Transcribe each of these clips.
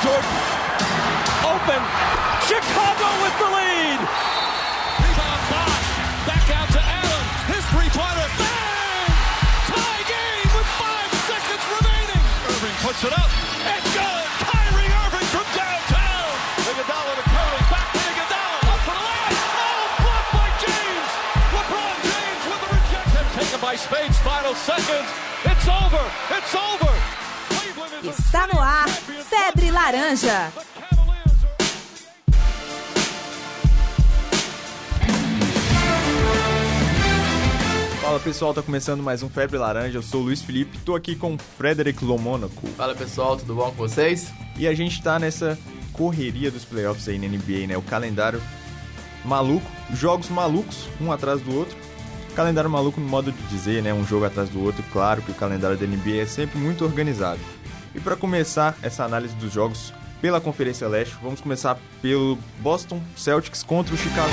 Jordan. Open. Chicago with the lead. Rebound box. Back out to Allen. His three-pointer. Bang! Tie game with five seconds remaining. Irving puts it up. It's good. Kyrie Irving from downtown. Iguodala to Curry. Back to Iguodala. Up for the layup. Oh, blocked by James. LeBron James with the rejection. Taken by Spades. Final seconds. It's over. It's Laranja. Fala pessoal, tá começando mais um Febre Laranja. Eu sou o Luiz Felipe, tô aqui com o Frederic Lomônaco. Fala pessoal, tudo bom com vocês? E a gente tá nessa correria dos playoffs aí na NBA, né? O calendário maluco, jogos malucos, um atrás do outro. Calendário maluco no modo de dizer, né? Um jogo atrás do outro. Claro que o calendário da NBA é sempre muito organizado. E para começar essa análise dos jogos pela Conferência Leste, vamos começar pelo Boston Celtics contra o Chicago.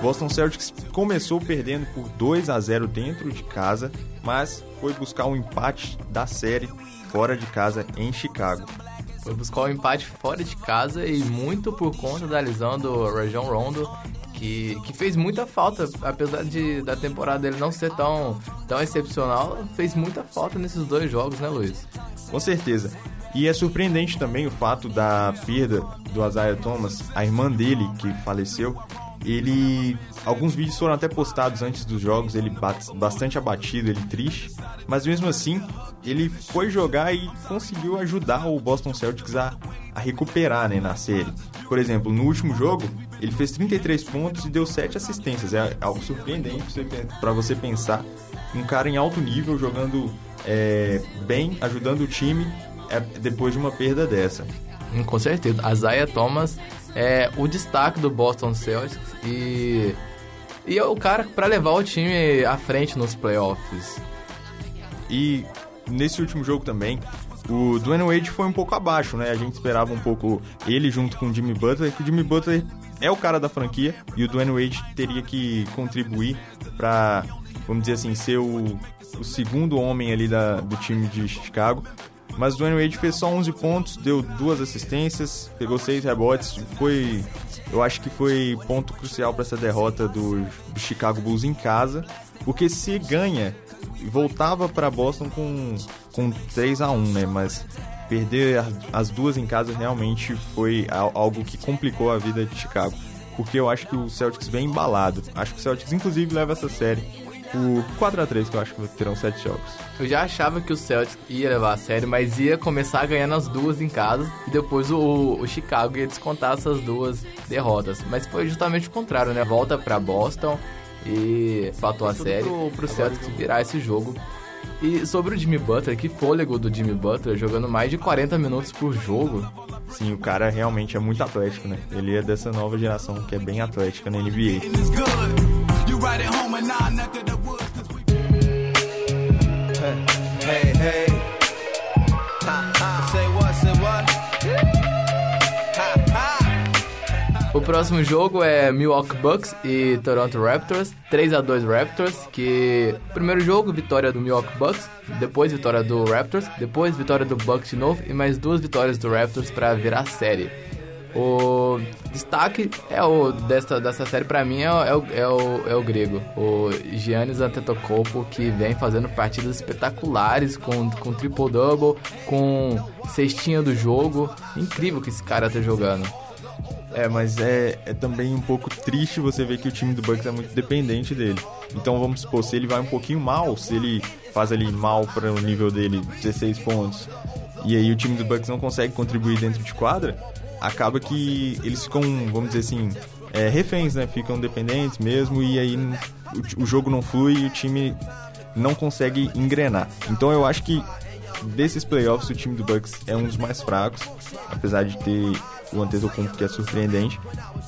Boston Celtics começou perdendo por 2 a 0 dentro de casa, mas foi buscar um empate da série fora de casa em Chicago. Foi buscar o empate fora de casa e muito por conta da lesão do Rajon Rondo, que, que fez muita falta, apesar de da temporada dele não ser tão, tão excepcional, fez muita falta nesses dois jogos, né, Luiz? Com certeza. E é surpreendente também o fato da perda do Isaiah Thomas, a irmã dele que faleceu. Ele. Alguns vídeos foram até postados antes dos jogos, ele bastante abatido, ele triste. Mas mesmo assim, ele foi jogar e conseguiu ajudar o Boston Celtics a, a recuperar né, na série. Por exemplo, no último jogo, ele fez 33 pontos e deu 7 assistências. É algo surpreendente para você pensar. Um cara em alto nível jogando é, bem, ajudando o time é, depois de uma perda dessa. Hum, Com certeza. A Zaya Thomas é o destaque do Boston Celtics e, e é o cara para levar o time à frente nos playoffs. E nesse último jogo também, o Dwayne Wade foi um pouco abaixo, né? A gente esperava um pouco ele junto com o Jimmy Butler, que o Jimmy Butler é o cara da franquia e o Dwayne Wade teria que contribuir para, vamos dizer assim, ser o, o segundo homem ali da, do time de Chicago. Mas o Dwayne Wade fez só 11 pontos, deu duas assistências, pegou seis rebotes, foi, eu acho que foi ponto crucial para essa derrota do, do Chicago Bulls em casa, porque se ganha, voltava para Boston com, com 3 a 1 né? Mas perder as- as duas em casa realmente foi al- algo que complicou a vida de Chicago. Porque eu acho que o Celtics vem embalado. Acho que o Celtics, inclusive, leva essa série por 4 a 3 que eu acho que terão 7 jogos. Eu já achava que o Celtics ia levar a sério, mas ia começar ganhando as duas em casa e depois o, o Chicago ia descontar essas duas derrotas. Mas foi justamente o contrário, né? Volta pra Boston e fatou a série pro, pro Celtics virar esse jogo. E sobre o Jimmy Butler, que fôlego do Jimmy Butler, jogando mais de 40 minutos por jogo. Sim, o cara realmente é muito atlético, né? Ele é dessa nova geração que é bem atlética na NBA. It's good. You próximo jogo é Milwaukee Bucks e Toronto Raptors, 3 a 2 Raptors, que primeiro jogo vitória do Milwaukee Bucks, depois vitória do Raptors, depois vitória do Bucks de novo e mais duas vitórias do Raptors para virar série. O destaque é o dessa, dessa série pra mim é, o- é, o, é, o, é o grego, o Giannis Antetokounmpo que vem fazendo partidas espetaculares com, com triple-double, com cestinha do jogo. Incrível que esse cara tá jogando. É, mas é, é também um pouco triste você ver que o time do Bucks é muito dependente dele. Então vamos supor, se ele vai um pouquinho mal, se ele faz ali mal para o nível dele, 16 pontos, e aí o time do Bucks não consegue contribuir dentro de quadra, acaba que eles ficam, vamos dizer assim, é, reféns, né? Ficam dependentes mesmo, e aí o, o jogo não flui e o time não consegue engrenar. Então eu acho que desses playoffs o time do Bucks é um dos mais fracos, apesar de ter o Antetokounmpo que é surpreendente.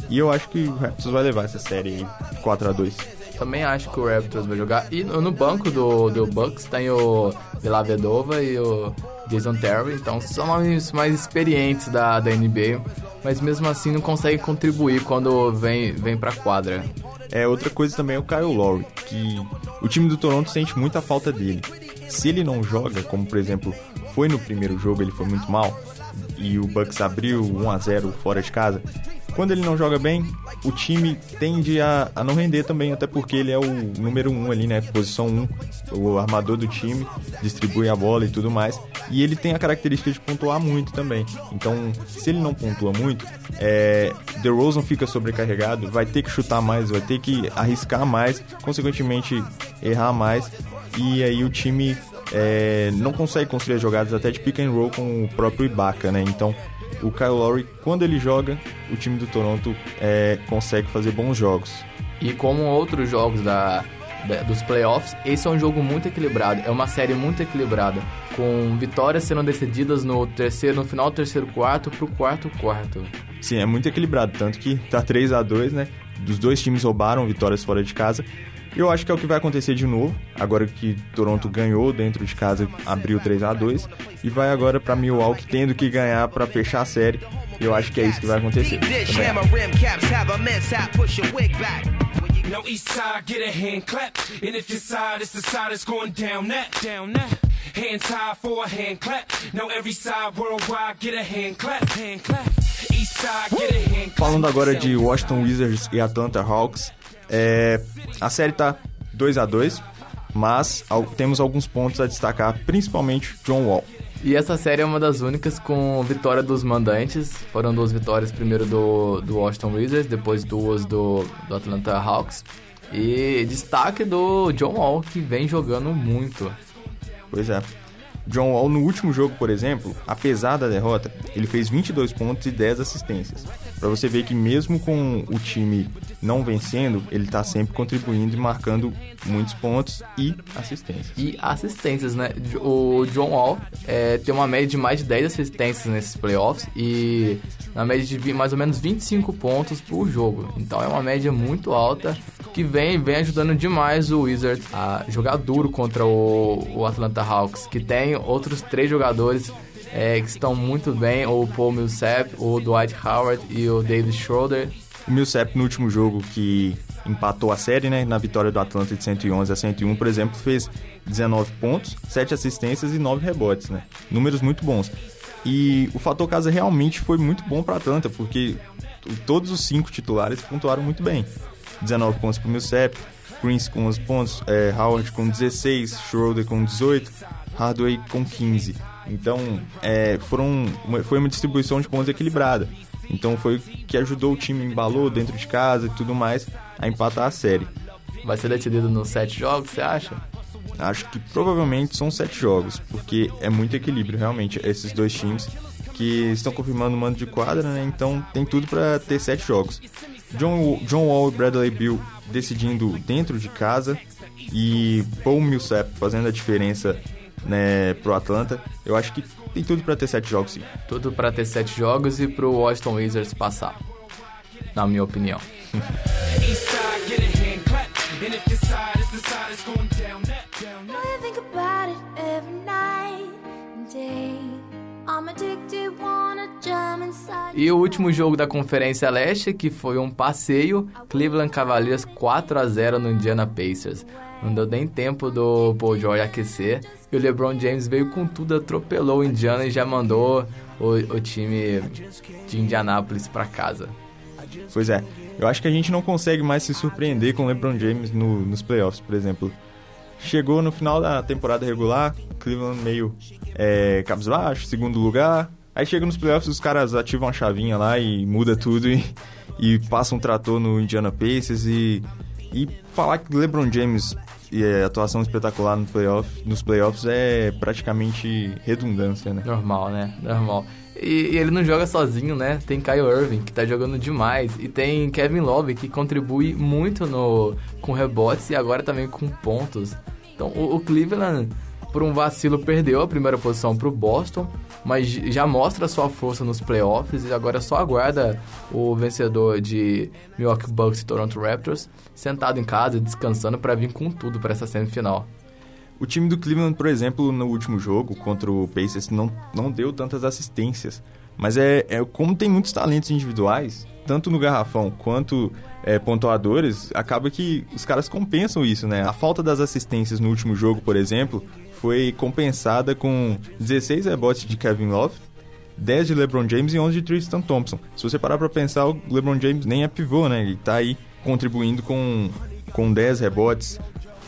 E eu acho que o Raptors vai levar essa série aí 4 a 2. Também acho que o Raptors vai jogar. E no, banco do, do Bucks tem o Vila Vedova e o Jason Terry, então são mais, mais experientes da, da NBA, mas mesmo assim não conseguem contribuir quando vem, vem pra quadra. É, outra coisa também é o Kyle Lowry, que o time do Toronto sente muita falta dele. Se ele não joga, como por exemplo foi no primeiro jogo, ele foi muito mal, e o Bucks abriu 1 a 0 fora de casa, quando ele não joga bem, o time tende a, a não render também, até porque ele é o número 1 um ali, né? Posição 1, um, o armador do time, distribui a bola e tudo mais. E ele tem a característica de pontuar muito também. Então, se ele não pontua muito, é, DeRozan fica sobrecarregado, vai ter que chutar mais, vai ter que arriscar mais, consequentemente errar mais. E aí o time é, não consegue construir jogadas até de pick and roll com o próprio Ibaka, né? Então o Kyle Lowry, quando ele joga, o time do Toronto é, consegue fazer bons jogos. E como outros jogos da, da, dos playoffs, esse é um jogo muito equilibrado. É uma série muito equilibrada, com vitórias sendo decididas no terceiro, no final do terceiro quarto pro quarto quarto. Sim, é muito equilibrado, tanto que tá 3 a 2 né? Dos dois times roubaram vitórias fora de casa. Eu acho que é o que vai acontecer de novo, agora que Toronto ganhou dentro de casa, abriu 3 a 2 e vai agora para Milwaukee tendo que ganhar para fechar a série. Eu acho que é isso que vai acontecer. Now east side, get a hand clap. And if your side is the side that's going down that, down that. Hands high for a hand clap. Now every side worldwide, get a hand clap, hand clap. East side, get a hand clap. Falando agora de Washington Wizards e Atlanta Hawks, é, a série tá 2 a 2 mas al- temos alguns pontos a destacar, principalmente John Wall. E essa série é uma das únicas com vitória dos mandantes. Foram duas vitórias, primeiro do, do Washington Wizards, depois duas do, do Atlanta Hawks. E destaque do John Wall, que vem jogando muito. Pois é. John Wall, no último jogo, por exemplo, apesar da derrota, ele fez 22 pontos e 10 assistências. Pra você ver que mesmo com o time não vencendo, ele tá sempre contribuindo e marcando muitos pontos e assistências. E assistências, né? O John Wall é, tem uma média de mais de 10 assistências nesses playoffs e na média de mais ou menos 25 pontos por jogo. Então é uma média muito alta que vem, vem ajudando demais o Wizards a jogar duro contra o, o Atlanta Hawks, que tem outros três jogadores é, que estão muito bem, o Paul Millsap, o Dwight Howard e o David Schroeder. O Millsap, no último jogo que empatou a série, né, na vitória do Atlanta de 111 a 101, por exemplo, fez 19 pontos, 7 assistências e 9 rebotes, né? Números muito bons. E o fator casa realmente foi muito bom para Atlanta, porque todos os cinco titulares pontuaram muito bem. 19 pontos para o Millsap, Prince com 11 pontos, é, Howard com 16, Schroeder com 18, Hardaway com 15. Então, é, foram, foi uma distribuição de pontos equilibrada. Então foi o que ajudou o time, embalou dentro de casa e tudo mais, a empatar a série. Vai ser decidido nos sete jogos, você acha? Acho que provavelmente são sete jogos, porque é muito equilíbrio, realmente, esses dois times que estão confirmando o mando de quadra, né? Então tem tudo para ter sete jogos. John, John Wall e Bradley Bill decidindo dentro de casa e Paul Millsap fazendo a diferença né, pro Atlanta. Eu acho que tem tudo para ter sete jogos, sim. Tudo pra ter sete jogos e pro Washington Wizards passar. Na minha opinião. E o último jogo da Conferência Leste, que foi um passeio, Cleveland Cavaliers 4 a 0 no Indiana Pacers. Não deu nem tempo do Paul George aquecer. E o LeBron James veio com tudo, atropelou o Indiana e já mandou o, o time de Indianápolis pra casa. Pois é, eu acho que a gente não consegue mais se surpreender com o LeBron James no- nos playoffs, por exemplo. Chegou no final da temporada regular, Cleveland meio é, cabisbaixo, segundo lugar. Aí chega nos playoffs, os caras ativam a chavinha lá e muda tudo e, e passa um trator no Indiana Pacers e, e falar que LeBron James e é, atuação espetacular no playoff, nos playoffs é praticamente redundância, né? Normal, né? Normal. E, e ele não joga sozinho, né? Tem Kyle Irving, que tá jogando demais. E tem Kevin Love, que contribui muito no, com rebotes e agora também com pontos. Então, o, o Cleveland, por um vacilo, perdeu a primeira posição pro Boston, mas já mostra sua força nos playoffs e agora só aguarda o vencedor de Milwaukee Bucks e Toronto Raptors sentado em casa, descansando para vir com tudo para essa semifinal. O time do Cleveland, por exemplo, no último jogo contra o Pacers não, não deu tantas assistências, Mas é, é como tem muitos talentos individuais, tanto no garrafão quanto é, pontuadores, acaba que os caras compensam isso, né? A falta das assistências no último jogo, por exemplo, foi compensada com 16 rebotes de Kevin Love, 10 de LeBron James e 11 de Tristan Thompson. Se você parar pra pensar, o LeBron James nem é pivô, né? Ele tá aí contribuindo com, com 10 rebotes.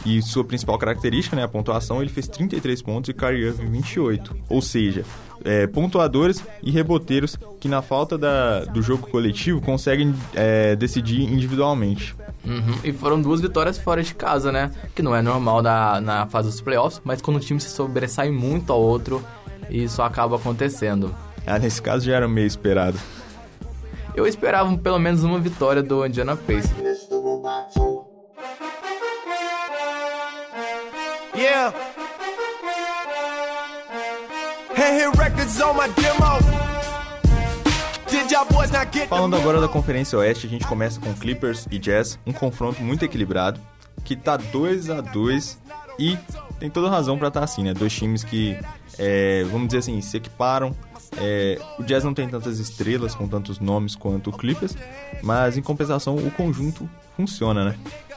E sua principal característica, né, a pontuação, ele fez 33 pontos e Kyrie Irving 28. Ou seja, é, pontuadores e reboteiros que na falta da, do jogo coletivo conseguem é, decidir individualmente. Uhum, E foram duas vitórias fora de casa, né? Que não é normal na, na fase dos playoffs, mas quando o time se sobressai muito ao outro, isso acaba acontecendo. Ah, nesse caso já era meio esperado. Eu esperava pelo menos uma vitória do Indiana Pacers. Hand hit records on my demo. Falando agora da Conferência Oeste, a gente começa com Clippers e Jazz, um confronto muito equilibrado, que tá 2 a 2 e tem toda razão pra estar assim, né? Dois times que, é, vamos dizer assim, se equiparam. É, o Jazz não tem tantas estrelas com tantos nomes quanto o Clippers, mas em compensação o conjunto funciona, né?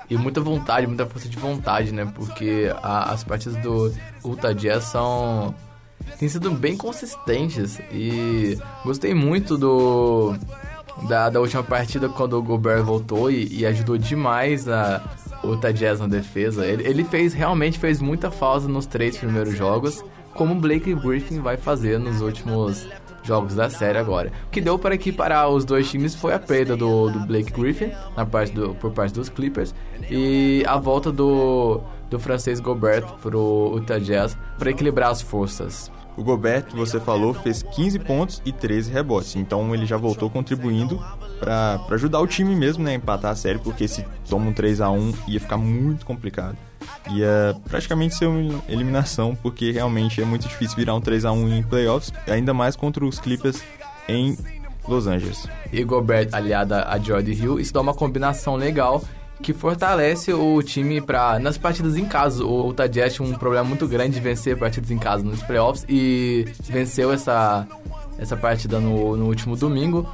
E muita vontade, muita força de vontade, né? Porque a- as partidas do Utah Jazz são. Têm sido bem consistentes. E gostei muito do. Da, da última partida quando o Gobert voltou e, e ajudou demais a o Utah na defesa. Ele, ele fez realmente fez muita falta nos três primeiros jogos, como o Blake Griffin vai fazer nos últimos jogos da série agora. O que deu para equiparar os dois times foi a perda do, do Blake Griffin na parte do, por parte dos Clippers e a volta do, do francês Gobert pro Utah Jazz para equilibrar as forças. O Gobert, que você falou, fez 15 pontos e 13 rebotes. Então ele já voltou contribuindo pra ajudar o time mesmo, né, a empatar a série, porque se toma um 3 a 1 ia ficar muito complicado. Ia praticamente ser uma eliminação, porque realmente é muito difícil virar um 3 a 1 em playoffs, ainda mais contra os Clippers em Los Angeles. E Gobert aliada a Jordan Hill, isso dá uma combinação legal que fortalece o time para nas partidas em casa. O Utah Jazz tinha um problema muito grande de vencer partidas em casa nos playoffs e venceu essa, essa partida no, no último domingo.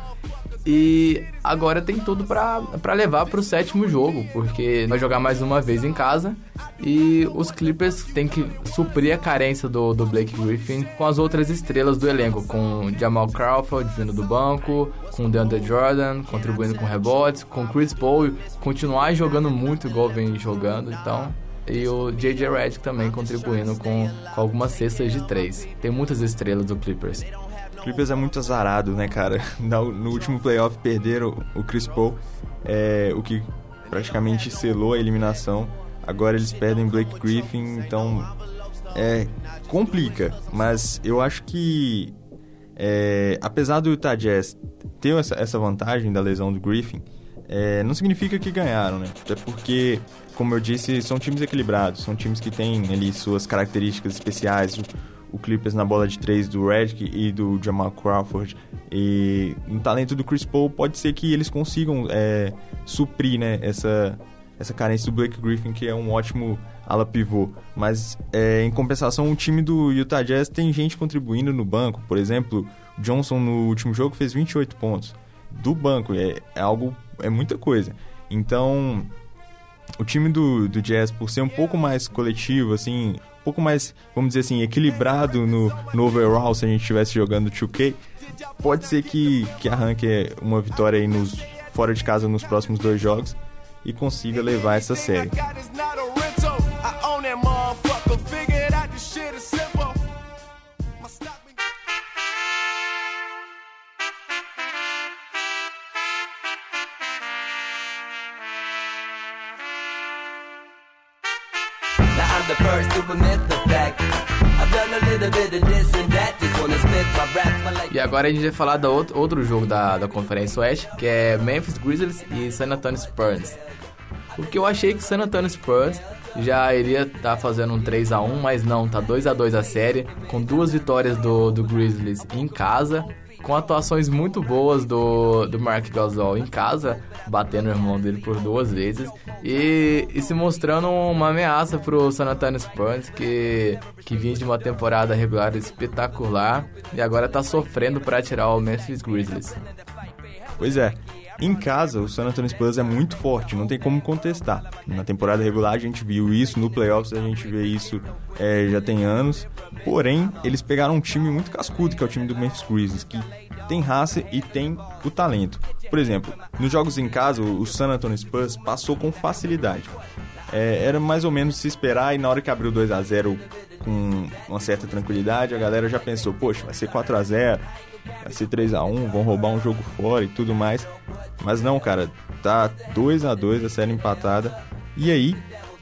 E agora tem tudo pra levar pro sétimo jogo, porque vai jogar mais uma vez em casa. E os Clippers têm que suprir a carência do, do Blake Griffin com as outras estrelas do elenco, com Jamal Crawford vindo do banco, com DeAndre Jordan contribuindo com rebotes, com Chris Paul continuar jogando muito igual vem jogando, então. E o JJ Redick também contribuindo com, com algumas cestas de três. Tem muitas estrelas do Clippers. Clippers é muito azarado, né, cara? No, no último playoff perderam o Chris Paul, é, o que praticamente selou a eliminação. Agora eles perdem Blake Griffin, então é complica. Mas eu acho que é, apesar do Utah Jazz ter essa, essa vantagem da lesão do Griffin, é, não significa que ganharam, né? Até porque, como eu disse, são times equilibrados, são times que têm ali suas características especiais. O, o Clippers na bola de três do Redick e do Jamal Crawford. E no talento do Chris Paul, pode ser que eles consigam é, suprir né, essa, essa carência do Blake Griffin, que é um ótimo ala pivô. Mas, é, em compensação, o time do Utah Jazz tem gente contribuindo no banco. Por exemplo, Johnson no último jogo fez 28 pontos. Do banco, é, é algo, é muita coisa. Então, o time do, do Jazz, por ser um pouco mais coletivo, assim, pouco mais, vamos dizer assim, equilibrado no, no overall, se a gente estivesse jogando 2K, pode ser que, que arranque uma vitória aí nos, fora de casa nos próximos dois jogos e consiga levar essa série. The first to admit the fact. E agora a gente vai falar do outro, outro jogo da, da Conferência Oeste, que é Memphis Grizzlies e San Antonio Spurs. Porque eu achei que San Antonio Spurs já iria estar fazendo um 3 a 1 mas não, tá 2 a 2 a série, com duas vitórias do, do Grizzlies em casa com atuações muito boas do, do Mark Gasol em casa, batendo o irmão dele por duas vezes e, e se mostrando uma ameaça pro San Antonio Spurs, que, que vinha de uma temporada regular espetacular e agora tá sofrendo para tirar o Memphis Grizzlies. Pois é. Em casa, o San Antonio Spurs é muito forte, não tem como contestar. Na temporada regular a gente viu isso, no playoffs a gente vê isso é, já tem anos. Porém, eles pegaram um time muito cascudo, que é o time do Memphis Grizzlies, que tem raça e tem o talento. Por exemplo, nos jogos em casa, o San Antonio Spurs passou com facilidade. É, era mais ou menos se esperar e na hora que abriu 2 a 0 com uma certa tranquilidade, a galera já pensou, poxa, vai ser 4 a 0 vai ser 3 a 1 vão roubar um jogo fora e tudo mais. Mas não, cara, tá 2 a 2 a série empatada. E aí,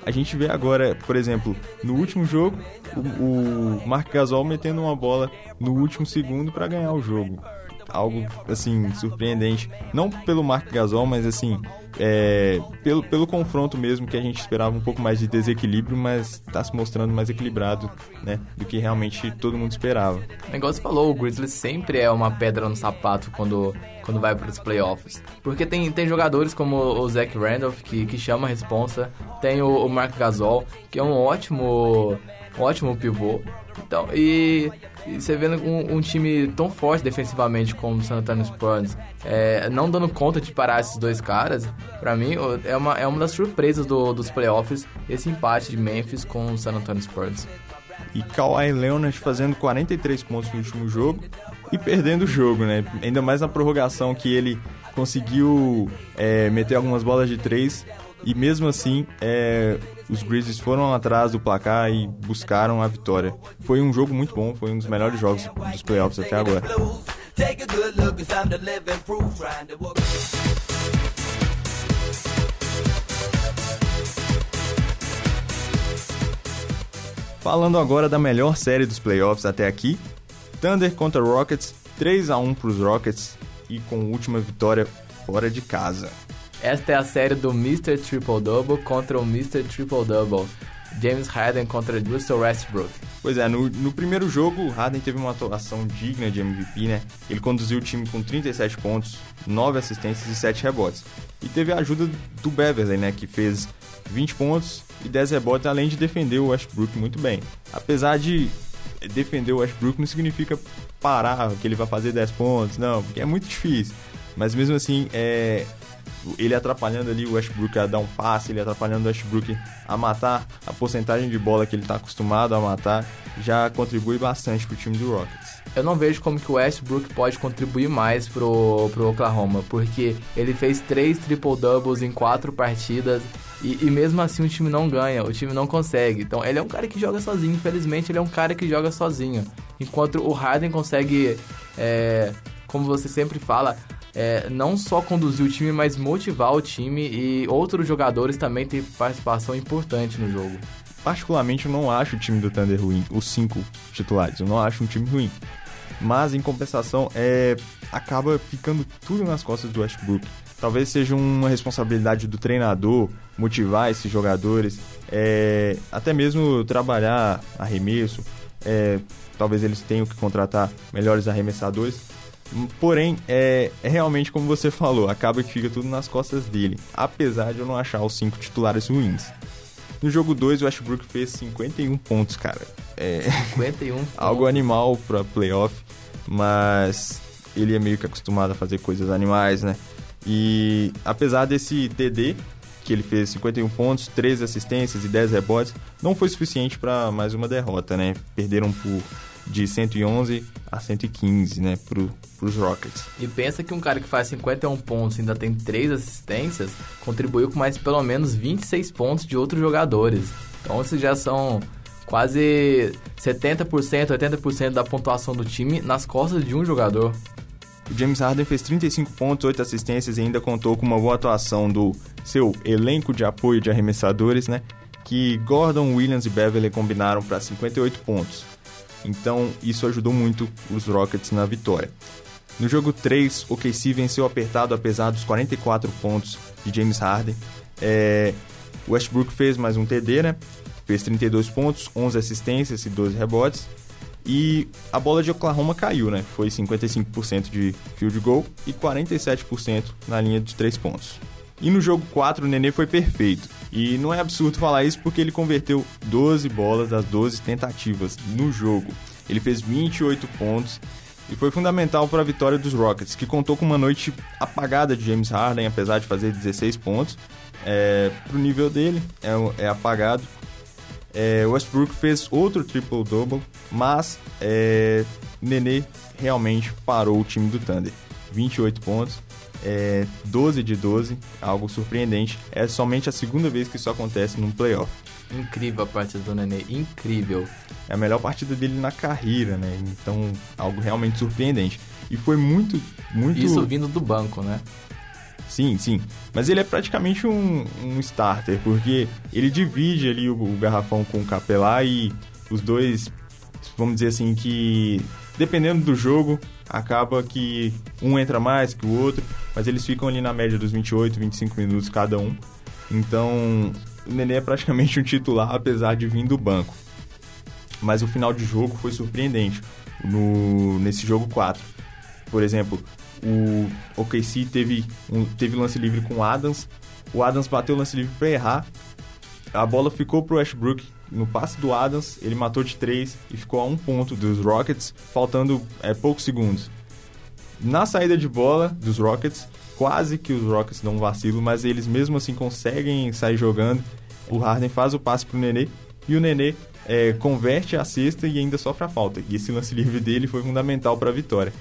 a gente vê agora, por exemplo, no último jogo, o, o Marc Gasol metendo uma bola no último segundo para ganhar o jogo. Algo, assim, surpreendente. Não pelo Marc Gasol, mas assim, é, pelo, pelo confronto mesmo, que a gente esperava um pouco mais de desequilíbrio, mas está se mostrando mais equilibrado, né? Do que realmente todo mundo esperava. O negócio falou, o Grizzlies sempre é uma pedra no sapato quando, quando vai para os playoffs. Porque tem, tem jogadores como o Zach Randolph, que, que chama a responsa, tem o, o Mark Gasol, que é um ótimo, ótimo pivô. Então, e, e você vendo um, um, time tão forte defensivamente como o San Antonio Spurs, é, não dando conta de parar esses dois caras, para mim é uma, é uma das surpresas do, dos playoffs esse empate de Memphis com o San Antonio Spurs. E Kawhi Leonard fazendo 43 pontos no último jogo e perdendo o jogo, né? Ainda mais na prorrogação que ele conseguiu é, meter algumas bolas de três e mesmo assim é, os Grizzlies foram atrás do placar e buscaram a vitória. Foi um jogo muito bom, foi um dos melhores jogos dos playoffs até agora. Falando agora da melhor série dos playoffs até aqui, Thunder contra Rockets, 3 a 1 para os Rockets e com última vitória fora de casa. Esta é a série do Mr. Triple Double contra o Mr. Triple Double. James Harden contra Russell Westbrook. Pois é, no, no primeiro jogo, Harden teve uma atuação digna de MVP, né? Ele conduziu o time com 37 pontos, 9 assistências e 7 rebotes. E teve a ajuda do Beverly, né? Que fez 20 pontos e 10 rebotes, além de defender o Westbrook muito bem. Apesar de defender o Westbrook não significa parar, que ele vai fazer 10 pontos, não, porque é muito difícil. Mas mesmo assim, é, ele atrapalhando ali o Westbrook a dar um passe, ele atrapalhando o Westbrook a matar a porcentagem de bola que ele está acostumado a matar, já contribui bastante para o time do Rockets. Eu não vejo como que o Westbrook pode contribuir mais pro, pro Oklahoma, porque ele fez três triple-doubles em quatro partidas e, e, mesmo assim o time não ganha, o time não consegue. Então ele é um cara que joga sozinho, infelizmente ele é um cara que joga sozinho. Enquanto o Harden consegue, é, como você sempre fala, é, não só conduzir o time, mas motivar o time e outros jogadores também têm participação importante no jogo. Particularmente, eu não acho o time do Thunder ruim, os cinco titulares, eu não acho um time ruim. Mas, em compensação, é, acaba ficando tudo nas costas do Westbrook. Talvez seja uma responsabilidade do treinador motivar esses jogadores, é, até mesmo trabalhar arremesso. É, talvez eles tenham que contratar melhores arremessadores Porém, é, é, realmente como você falou, acaba que fica tudo nas costas dele, apesar de eu não achar os cinco titulares ruins. No jogo 2, o Westbrook fez 51 pontos, cara. É 51 algo animal pra playoff, mas ele é meio que acostumado a fazer coisas animais, né? E apesar desse TD, que ele fez 51 pontos, 13 assistências e 10 rebotes, não foi suficiente para mais uma derrota, né? Perderam por de 111 a 115, né, pro, pros Rockets. E pensa que um cara que faz 51 pontos e ainda tem 3 assistências, contribuiu com mais pelo menos 26 pontos de outros jogadores. Então esses já são quase 70%, 80% da pontuação do time nas costas de um jogador. O James Harden fez 35 pontos, 8 assistências e ainda contou com uma boa atuação do seu elenco de apoio de arremessadores, né? Que Gordon, Williams e Beverly combinaram para 58 pontos. Então isso ajudou muito os Rockets na vitória. No jogo 3, o KC venceu apertado apesar dos 44 pontos de James Harden. É, Westbrook fez mais um TD, né? Fez 32 pontos, 11 assistências e 12 rebotes. E a bola de Oklahoma caiu, né? Foi 55% de field goal e 47% na linha de três pontos. E no jogo 4 o Nenê foi perfeito. E não é absurdo falar isso porque ele converteu 12 bolas das 12 tentativas no jogo. Ele fez 28 pontos e foi fundamental para a vitória dos Rockets, que contou com uma noite apagada de James Harden, apesar de fazer 16 pontos. É, pro nível dele, é, é apagado. É, Westbrook fez outro triple-double, mas é, Nenê realmente parou o time do Thunder. 28 pontos, é, 12 de 12, algo surpreendente. É somente a segunda vez que isso acontece num playoff. Incrível a partida do Nenê, incrível. É a melhor partida dele na carreira, né? Então, algo realmente surpreendente. E foi muito, muito... Isso vindo do banco, né? Sim, sim. Mas ele é praticamente um, um starter, porque ele divide ali o, o garrafão com o Capelá e os dois, vamos dizer assim, que dependendo do jogo, acaba que um entra mais que o outro, mas eles ficam ali na média dos 28, 25 minutos cada um. Então, o Nenê é praticamente um titular, apesar de vir do banco. Mas o final de jogo foi surpreendente no, nesse jogo 4. Por exemplo, o OKC teve, um, teve lance livre com o Adams. O Adams bateu o lance livre para errar. A bola ficou pro Westbrook no passe do Adams. Ele matou de 3 e ficou a um ponto dos Rockets, faltando é, poucos segundos. Na saída de bola dos Rockets, quase que os Rockets dão um vacilo, mas eles mesmo assim conseguem sair jogando. O Harden faz o passe pro Nenê e o Nenê é, converte a cesta e ainda sofre a falta. E esse lance livre dele foi fundamental para a vitória.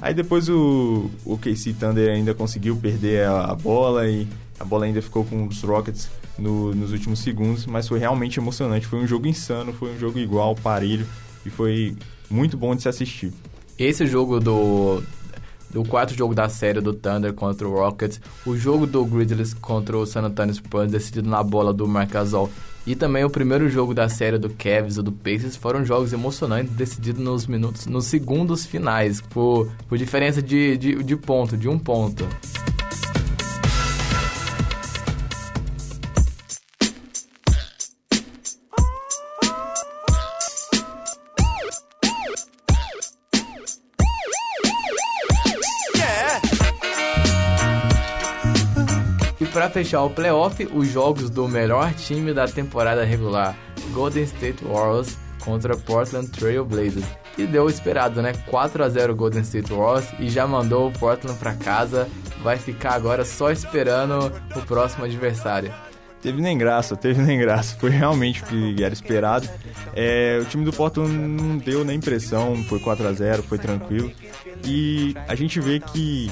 Aí depois o, o KC Thunder ainda conseguiu perder a, a bola e a bola ainda ficou com os Rockets no, nos últimos segundos, mas foi realmente emocionante. Foi um jogo insano, foi um jogo igual, parelho e foi muito bom de se assistir. Esse jogo do, do quarto jogo da série do Thunder contra o Rockets, o jogo do Grizzlies contra o San Antonio Spurs decidido na bola do Marc Gasol e também o primeiro jogo da série do Cavs ou do Pacers foram jogos emocionantes decididos nos minutos, nos segundos finais, por, por diferença de, de, de ponto, de um ponto. Fechar o playoff, os jogos do melhor time da temporada regular, Golden State Warriors contra Portland Trail Blazers. E deu o esperado, né? 4 a 0 Golden State Warriors e já mandou o Portland para casa. Vai ficar agora só esperando o próximo adversário. Teve nem graça, teve nem graça. Foi realmente o que era esperado. É, o time do Portland não deu nem impressão, foi 4 a 0 foi tranquilo. E a gente vê que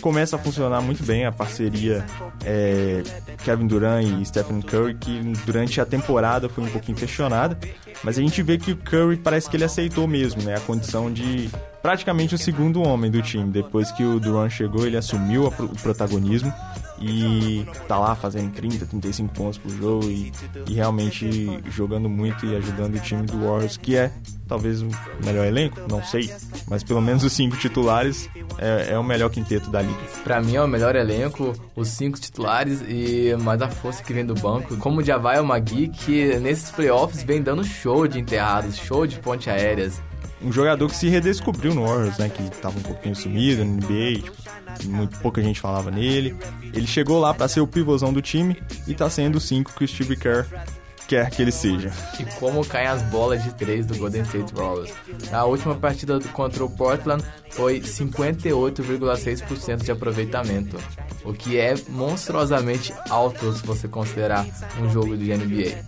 começa a funcionar muito bem a parceria é, Kevin Durant e Stephen Curry, que durante a temporada foi um pouquinho questionada. Mas a gente vê que o Curry parece que ele aceitou mesmo, né? A condição de praticamente o segundo homem do time. Depois que o Durant chegou, ele assumiu o protagonismo e tá lá fazendo 30, 35 pontos por jogo e, e, realmente jogando muito e ajudando o time do Warriors, que é talvez o melhor elenco, não sei, mas pelo menos os cinco titulares é, é o melhor quinteto da liga. Para mim é o melhor elenco, os cinco titulares e mais a força que vem do banco, como o Javai Magui, que nesses playoffs vem dando show de enterrados, show de ponte aéreas. Um jogador que se redescobriu no Warriors, né, que tava um pouquinho sumido no NBA, tipo, muito pouca gente falava nele. Ele chegou lá para ser o pivôzão do time e tá sendo o 5 que o Steve Kerr quer que ele seja. E como caem as bolas de 3 do Golden State Warriors. A última partida contra o Portland foi 58,6% de aproveitamento, o que é monstruosamente alto se você considerar um jogo de NBA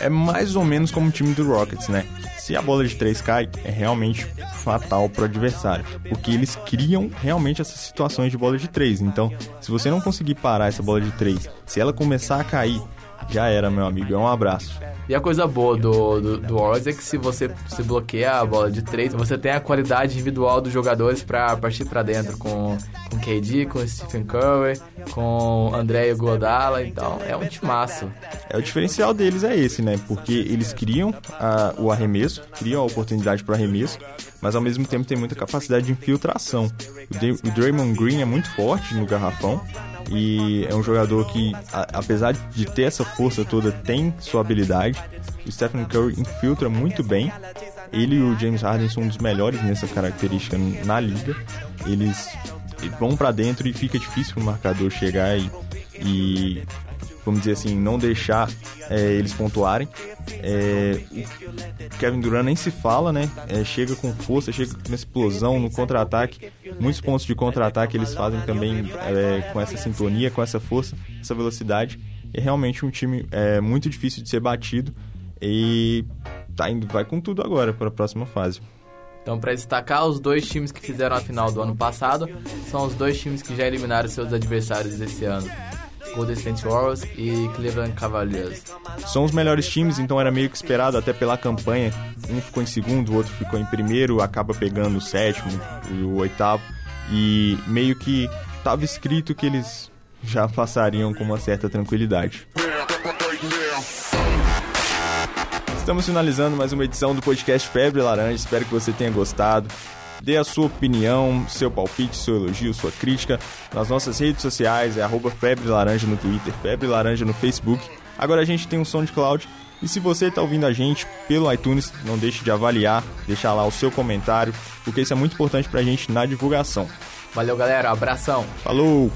é mais ou menos como o time do Rockets, né? Se a bola de três cai, é realmente fatal para o adversário, porque eles criam realmente essas situações de bola de três. Então, se você não conseguir parar essa bola de três, se ela começar a cair, já era, meu amigo. É um abraço. E a coisa boa do, do, do Warriors é que se você se bloqueia a bola de três, você tem a qualidade individual dos jogadores para partir para dentro, com, com KD, com Stephen Curry, com André Godala, então é um timaço. É, o diferencial deles é esse, né? Porque eles criam a, o arremesso, criam a oportunidade para arremesso, mas ao mesmo tempo tem muita capacidade de infiltração. O, o Draymond Green é muito forte no garrafão, e é um jogador que, a, apesar de ter essa força toda, tem sua habilidade. O Stephen Curry infiltra muito bem Ele e o James Harden são um dos melhores nessa característica na liga. Eles vão para dentro e fica difícil o marcador chegar e, e vamos dizer assim, não deixar é, eles pontuarem. É, o Kevin Durant nem se fala, né? É, chega com força, chega com explosão no contra-ataque. Muitos pontos de contra-ataque eles fazem também é, com essa sintonia, com essa força, essa velocidade. É realmente um time é, muito difícil de ser batido e tá indo, vai com tudo agora para a próxima fase. Então, para destacar, os dois times que fizeram a final do ano passado são os dois times que já eliminaram seus adversários esse ano. Golden State Warriors e Cleveland Cavaliers. São os melhores times, então era meio que esperado até pela campanha. Um ficou em segundo, o outro ficou em primeiro, acaba pegando o sétimo e o oitavo. E meio que estava escrito que eles já passariam com uma certa tranquilidade. Estamos finalizando mais uma edição do podcast Febre Laranja. Espero que você tenha gostado. Dê a sua opinião, seu palpite, seu elogio, sua crítica nas nossas redes sociais, é arroba Febre Laranja no Twitter, Febre Laranja no Facebook. Agora a gente tem um SoundCloud e se você está ouvindo a gente pelo iTunes, não deixe de avaliar, deixar lá o seu comentário, porque isso é muito importante para a gente na divulgação. Valeu, galera. Abração. Falou!